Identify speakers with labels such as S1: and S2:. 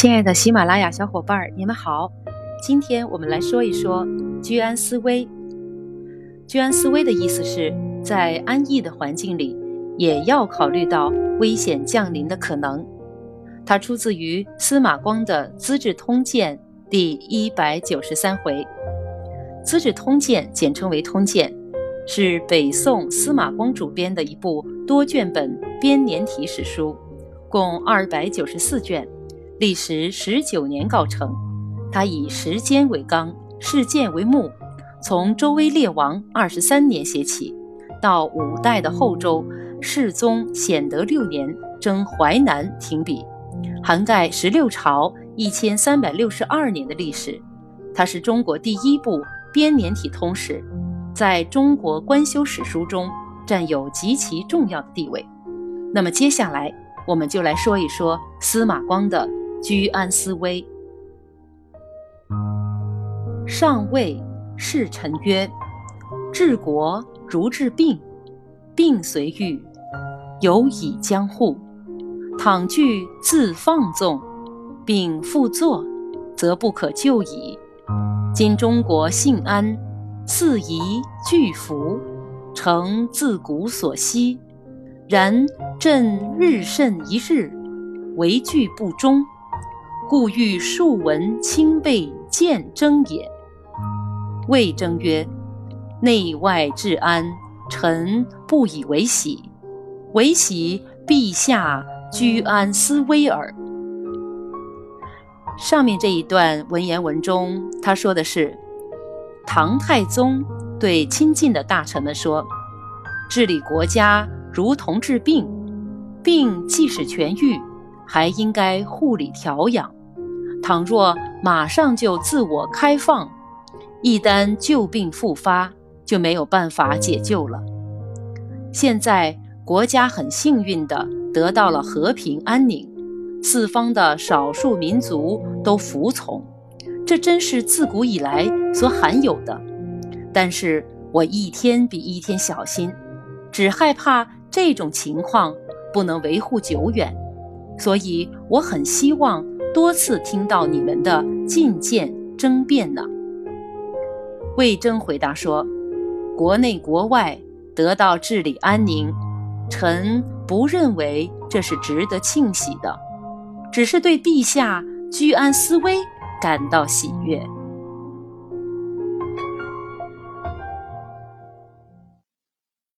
S1: 亲爱的喜马拉雅小伙伴儿，你们好。今天我们来说一说居安思危。居安思危的意思是在安逸的环境里，也要考虑到危险降临的可能。它出自于司马光的《资治通鉴》第一百九十三回。《资治通鉴》简称为《通鉴》，是北宋司马光主编的一部多卷本编年体史书，共二百九十四卷。历时十九年告成，他以时间为纲，事件为目，从周威烈王二十三年写起，到五代的后周世宗显德六年征淮南停笔，涵盖十六朝一千三百六十二年的历史。它是中国第一部编年体通史，在中国官修史书中占有极其重要的地位。那么接下来我们就来说一说司马光的。居安思危。上谓侍臣曰：“治国如治病，病虽愈，犹以将护。倘惧自放纵，病复作，则不可救矣。今中国幸安，四夷俱服，诚自古所希。然朕日甚一日，为惧不忠。”故欲数闻亲备见征也。魏征曰：“内外治安，臣不以为喜。唯喜陛下居安思危耳。”上面这一段文言文中，他说的是唐太宗对亲近的大臣们说：“治理国家如同治病，病即使痊愈，还应该护理调养。”倘若马上就自我开放，一旦旧病复发，就没有办法解救了。现在国家很幸运地得到了和平安宁，四方的少数民族都服从，这真是自古以来所罕有的。但是我一天比一天小心，只害怕这种情况不能维护久远，所以我很希望。多次听到你们的进谏争辩呢。魏征回答说：“国内国外得到治理安宁，臣不认为这是值得庆喜的，只是对陛下居安思危感到喜悦。”